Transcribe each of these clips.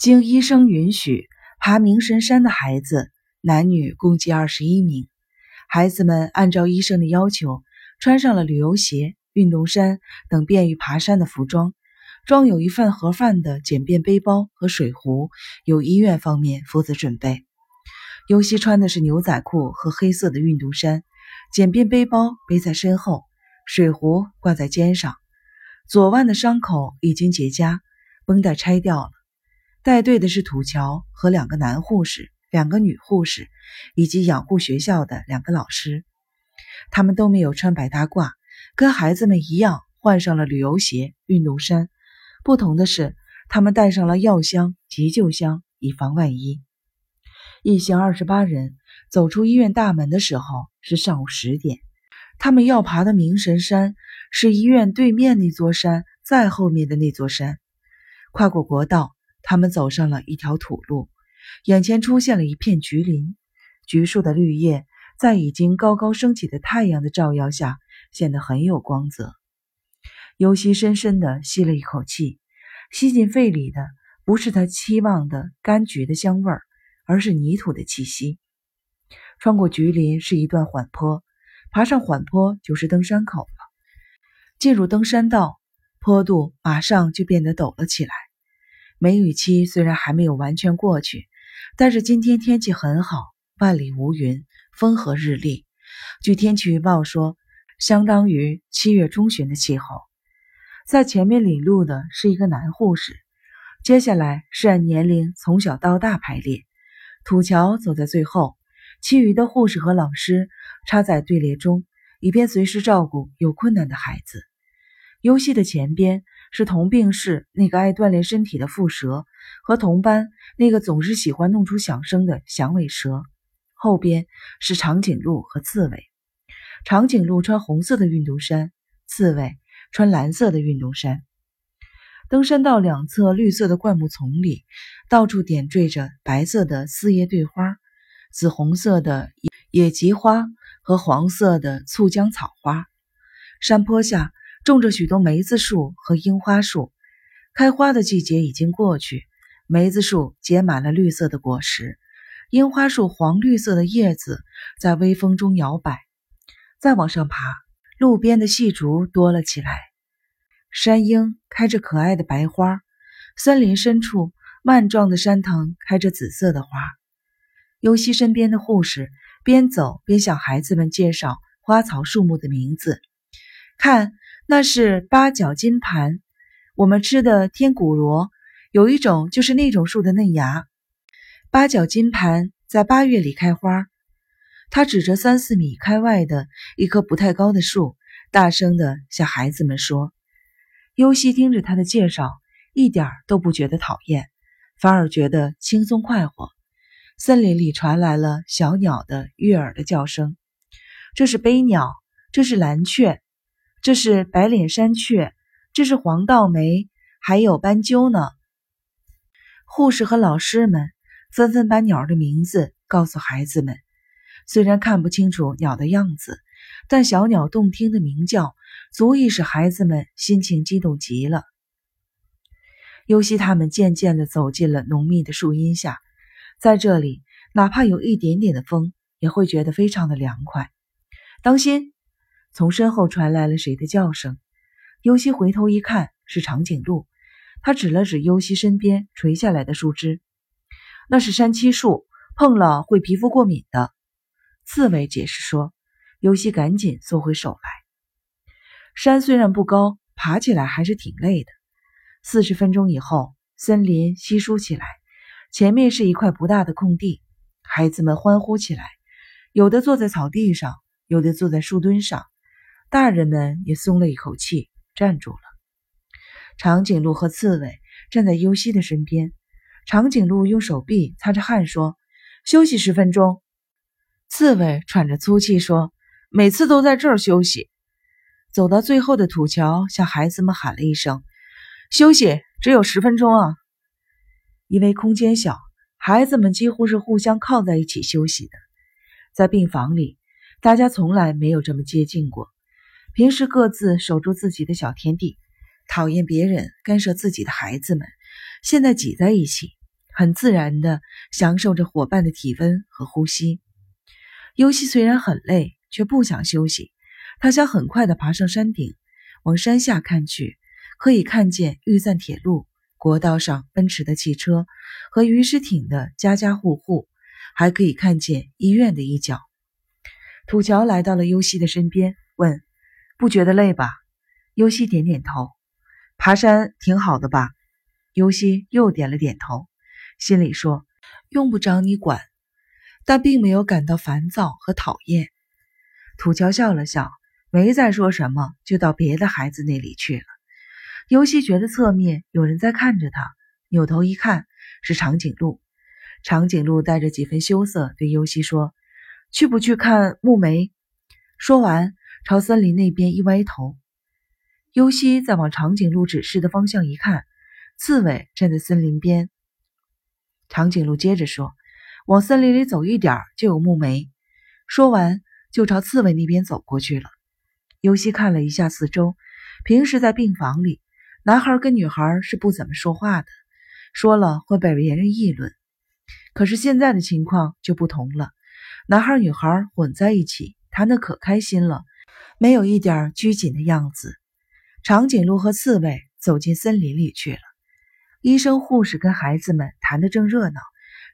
经医生允许，爬明神山的孩子，男女共计二十一名。孩子们按照医生的要求，穿上了旅游鞋、运动衫等便于爬山的服装，装有一份盒饭的简便背包和水壶，由医院方面负责准备。尤西穿的是牛仔裤和黑色的运动衫，简便背包背在身后，水壶挂在肩上。左腕的伤口已经结痂，绷带拆掉了。带队的是土桥和两个男护士。两个女护士以及养护学校的两个老师，他们都没有穿白大褂，跟孩子们一样换上了旅游鞋、运动衫。不同的是，他们带上了药箱、急救箱，以防万一。一行二十八人走出医院大门的时候是上午十点。他们要爬的明神山是医院对面那座山，再后面的那座山。跨过国道，他们走上了一条土路。眼前出现了一片橘林，橘树的绿叶在已经高高升起的太阳的照耀下，显得很有光泽。尤西深深地吸了一口气，吸进肺里的不是他期望的柑橘的香味儿，而是泥土的气息。穿过橘林是一段缓坡，爬上缓坡就是登山口了。进入登山道，坡度马上就变得陡了起来。梅雨期虽然还没有完全过去。但是今天天气很好，万里无云，风和日丽。据天气预报说，相当于七月中旬的气候。在前面领路的是一个男护士，接下来是按年龄从小到大排列。土桥走在最后，其余的护士和老师插在队列中，以便随时照顾有困难的孩子。游戏的前边。是同病室那个爱锻炼身体的蝮蛇，和同班那个总是喜欢弄出响声的响尾蛇。后边是长颈鹿和刺猬。长颈鹿穿红色的运动衫，刺猬穿蓝色的运动衫。登山道两侧绿色的灌木丛里，到处点缀着白色的四叶对花、紫红色的野菊花和黄色的醋浆草花。山坡下。种着许多梅子树和樱花树，开花的季节已经过去。梅子树结满了绿色的果实，樱花树黄绿色的叶子在微风中摇摆。再往上爬，路边的细竹多了起来，山樱开着可爱的白花。森林深处，蔓状的山藤开着紫色的花。尤西身边的护士边走边向孩子们介绍花草树木的名字，看。那是八角金盘，我们吃的天骨螺，有一种就是那种树的嫩芽。八角金盘在八月里开花。他指着三四米开外的一棵不太高的树，大声地向孩子们说。尤西听着他的介绍，一点都不觉得讨厌，反而觉得轻松快活。森林里传来了小鸟的悦耳的叫声，这是悲鸟，这是蓝雀。这是白脸山雀，这是黄道梅，还有斑鸠呢。护士和老师们纷纷把鸟的名字告诉孩子们。虽然看不清楚鸟的样子，但小鸟动听的鸣叫足以使孩子们心情激动极了。尤西他们渐渐地走进了浓密的树荫下，在这里，哪怕有一点点的风，也会觉得非常的凉快。当心！从身后传来了谁的叫声？尤西回头一看，是长颈鹿。他指了指尤西身边垂下来的树枝：“那是山漆树，碰了会皮肤过敏的。”刺猬解释说。尤西赶紧缩回手来。山虽然不高，爬起来还是挺累的。四十分钟以后，森林稀疏起来，前面是一块不大的空地。孩子们欢呼起来，有的坐在草地上，有的坐在树墩上。大人们也松了一口气，站住了。长颈鹿和刺猬站在尤西的身边。长颈鹿用手臂擦着汗说：“休息十分钟。”刺猬喘着粗气说：“每次都在这儿休息。”走到最后的土桥，向孩子们喊了一声：“休息，只有十分钟啊！”因为空间小，孩子们几乎是互相靠在一起休息的。在病房里，大家从来没有这么接近过。平时各自守住自己的小天地，讨厌别人干涉自己的孩子们，现在挤在一起，很自然的享受着伙伴的体温和呼吸。尤西虽然很累，却不想休息。他想很快的爬上山顶，往山下看去，可以看见玉赞铁路、国道上奔驰的汽车和鱼尸町的家家户户，还可以看见医院的一角。土桥来到了尤西的身边，问：“不觉得累吧？”尤西点点头。爬山挺好的吧？尤西又点了点头，心里说：“用不着你管。”但并没有感到烦躁和讨厌。土桥笑了笑，没再说什么，就到别的孩子那里去了。尤西觉得侧面有人在看着他，扭头一看，是长颈鹿。长颈鹿带着几分羞涩对尤西说：“去不去看木梅？”说完，朝森林那边一歪头。尤西再往长颈鹿指示的方向一看，刺猬站在森林边。长颈鹿接着说：“往森林里走一点就有木梅。”说完，就朝刺猬那边走过去了。尤西看了一下四周，平时在病房里，男孩跟女孩是不怎么说话的，说了会被别人议论。可是现在的情况就不同了，男孩女孩混在一起，谈得可开心了，没有一点拘谨的样子。长颈鹿和刺猬走进森林里去了。医生、护士跟孩子们谈得正热闹，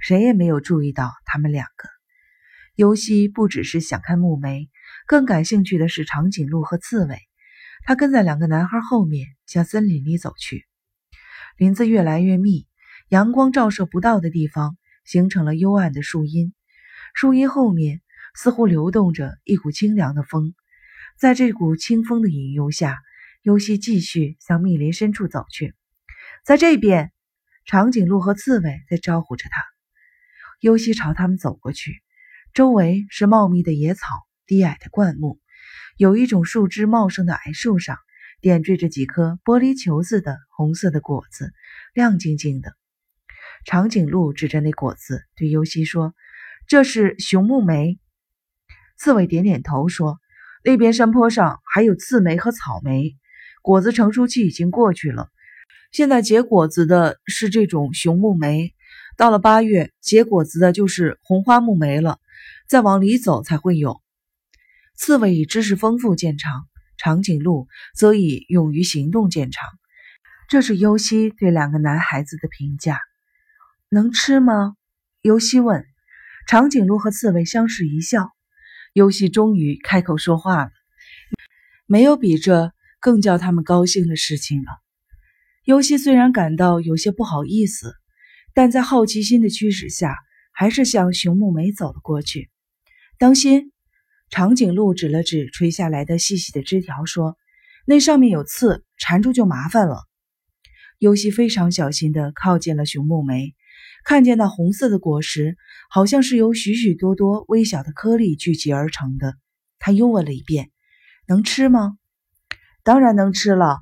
谁也没有注意到他们两个。尤西不只是想看木梅，更感兴趣的是长颈鹿和刺猬。他跟在两个男孩后面向森林里走去。林子越来越密，阳光照射不到的地方形成了幽暗的树荫，树荫后面似乎流动着一股清凉的风。在这股清风的引诱下，尤西继续向密林深处走去，在这边，长颈鹿和刺猬在招呼着他。尤西朝他们走过去，周围是茂密的野草、低矮的灌木，有一种树枝茂盛的矮树上点缀着几颗玻璃球似的红色的果子，亮晶晶的。长颈鹿指着那果子对尤西说：“这是熊木梅。”刺猬点点头说：“那边山坡上还有刺梅和草莓。”果子成熟期已经过去了，现在结果子的是这种熊木梅，到了八月结果子的就是红花木梅了。再往里走才会有。刺猬以知识丰富见长，长颈鹿则以勇于行动见长。这是尤西对两个男孩子的评价。能吃吗？尤西问。长颈鹿和刺猬相视一笑。尤西终于开口说话了。没有比这。更叫他们高兴的事情了。尤西虽然感到有些不好意思，但在好奇心的驱使下，还是向熊木梅走了过去。当心！长颈鹿指了指垂下来的细细的枝条，说：“那上面有刺，缠住就麻烦了。”尤西非常小心地靠近了熊木梅，看见那红色的果实，好像是由许许多多微小的颗粒聚集而成的。他又问了一遍：“能吃吗？”当然能吃了，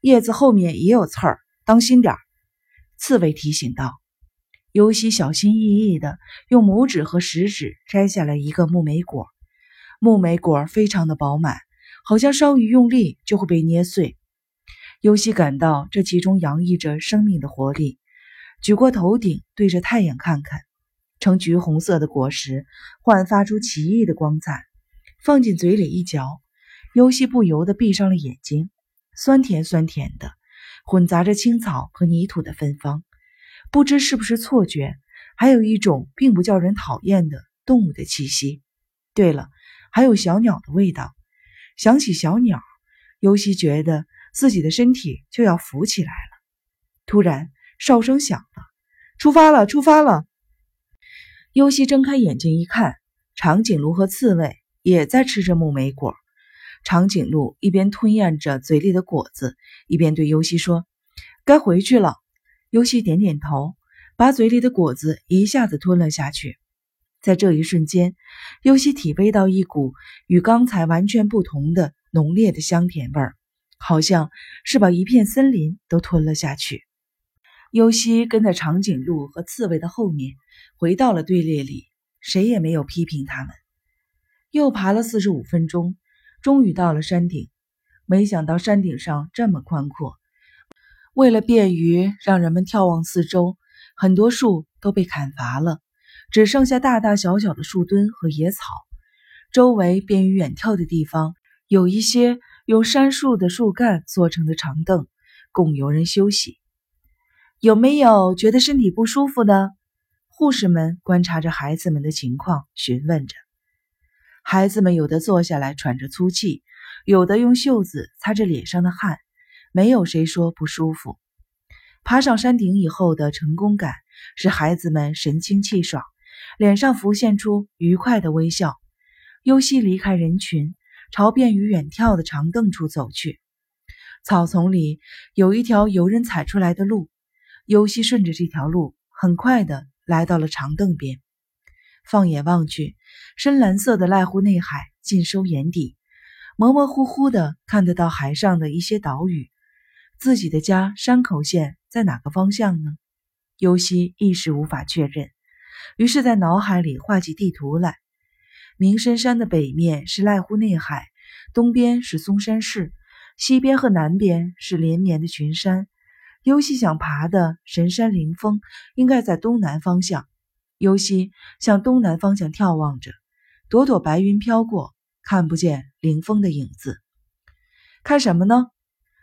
叶子后面也有刺儿，当心点儿。刺猬提醒道。尤西小心翼翼地用拇指和食指摘下了一个木莓果，木莓果非常的饱满，好像稍一用力就会被捏碎。尤西感到这其中洋溢着生命的活力，举过头顶对着太阳看看，呈橘红色的果实焕发出奇异的光彩，放进嘴里一嚼。尤西不由得闭上了眼睛，酸甜酸甜的，混杂着青草和泥土的芬芳。不知是不是错觉，还有一种并不叫人讨厌的动物的气息。对了，还有小鸟的味道。想起小鸟，尤西觉得自己的身体就要浮起来了。突然，哨声响了，出发了，出发了。尤西睁开眼睛一看，长颈鹿和刺猬也在吃着木莓果。长颈鹿一边吞咽着嘴里的果子，一边对尤西说：“该回去了。”尤西点点头，把嘴里的果子一下子吞了下去。在这一瞬间，尤西体味到一股与刚才完全不同的浓烈的香甜味儿，好像是把一片森林都吞了下去。尤西跟在长颈鹿和刺猬的后面，回到了队列里，谁也没有批评他们。又爬了四十五分钟。终于到了山顶，没想到山顶上这么宽阔。为了便于让人们眺望四周，很多树都被砍伐了，只剩下大大小小的树墩和野草。周围便于远眺的地方，有一些用杉树的树干做成的长凳，供游人休息。有没有觉得身体不舒服的？护士们观察着孩子们的情况，询问着。孩子们有的坐下来喘着粗气，有的用袖子擦着脸上的汗，没有谁说不舒服。爬上山顶以后的成功感使孩子们神清气爽，脸上浮现出愉快的微笑。尤西离开人群，朝便于远眺的长凳处走去。草丛里有一条游人踩出来的路，尤西顺着这条路，很快的来到了长凳边。放眼望去，深蓝色的濑户内海尽收眼底，模模糊糊的看得到海上的一些岛屿。自己的家山口县在哪个方向呢？尤西一时无法确认，于是，在脑海里画起地图来。明深山的北面是濑户内海，东边是松山市，西边和南边是连绵的群山。尤西想爬的神山灵峰应该在东南方向。尤西向东南方向眺望着，朵朵白云飘过，看不见凌峰的影子。看什么呢？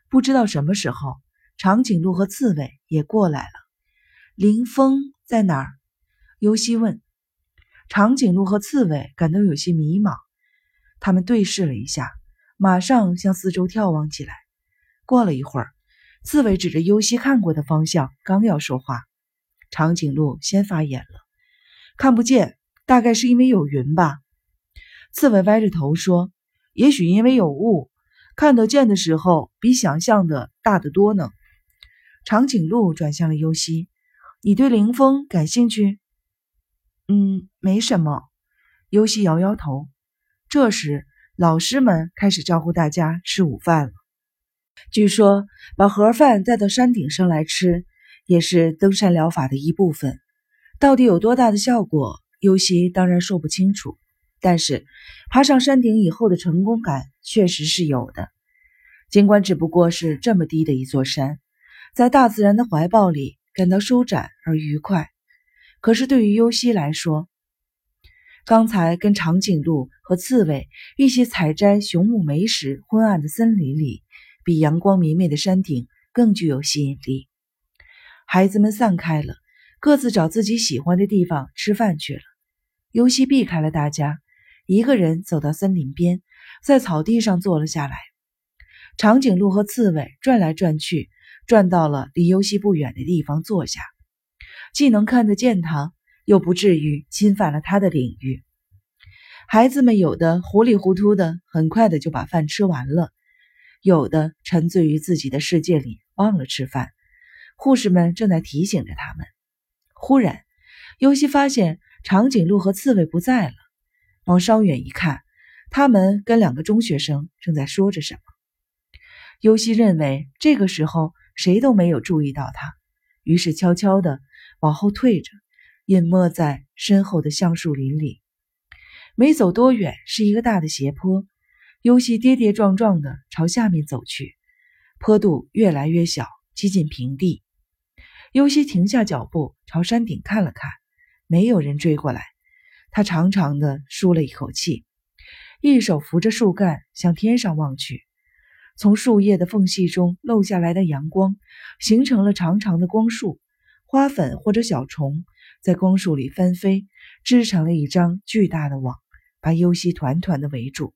不知道什么时候，长颈鹿和刺猬也过来了。凌峰在哪儿？尤西问。长颈鹿和刺猬感到有些迷茫，他们对视了一下，马上向四周眺望起来。过了一会儿，刺猬指着尤西看过的方向，刚要说话，长颈鹿先发言了。看不见，大概是因为有云吧。刺猬歪着头说：“也许因为有雾，看得见的时候比想象的大得多呢。”长颈鹿转向了尤西：“你对林峰感兴趣？”“嗯，没什么。”尤西摇摇头。这时，老师们开始招呼大家吃午饭了。据说，把盒饭带到山顶上来吃，也是登山疗法的一部分。到底有多大的效果？尤西当然说不清楚，但是爬上山顶以后的成功感确实是有的。尽管只不过是这么低的一座山，在大自然的怀抱里感到舒展而愉快。可是对于尤西来说，刚才跟长颈鹿和刺猬一起采摘熊木梅时，昏暗的森林里，比阳光明媚的山顶更具有吸引力。孩子们散开了。各自找自己喜欢的地方吃饭去了。尤西避开了大家，一个人走到森林边，在草地上坐了下来。长颈鹿和刺猬转来转去，转到了离尤西不远的地方坐下，既能看得见他，又不至于侵犯了他的领域。孩子们有的糊里糊涂的，很快的就把饭吃完了；有的沉醉于自己的世界里，忘了吃饭。护士们正在提醒着他们。忽然，尤西发现长颈鹿和刺猬不在了。往稍远一看，他们跟两个中学生正在说着什么。尤西认为这个时候谁都没有注意到他，于是悄悄地往后退着，隐没在身后的橡树林里。没走多远，是一个大的斜坡。尤西跌跌撞撞地朝下面走去，坡度越来越小，接近平地。尤西停下脚步，朝山顶看了看，没有人追过来。他长长的舒了一口气，一手扶着树干，向天上望去。从树叶的缝隙中漏下来的阳光，形成了长长的光束。花粉或者小虫在光束里翻飞，织成了一张巨大的网，把尤西团团的围住。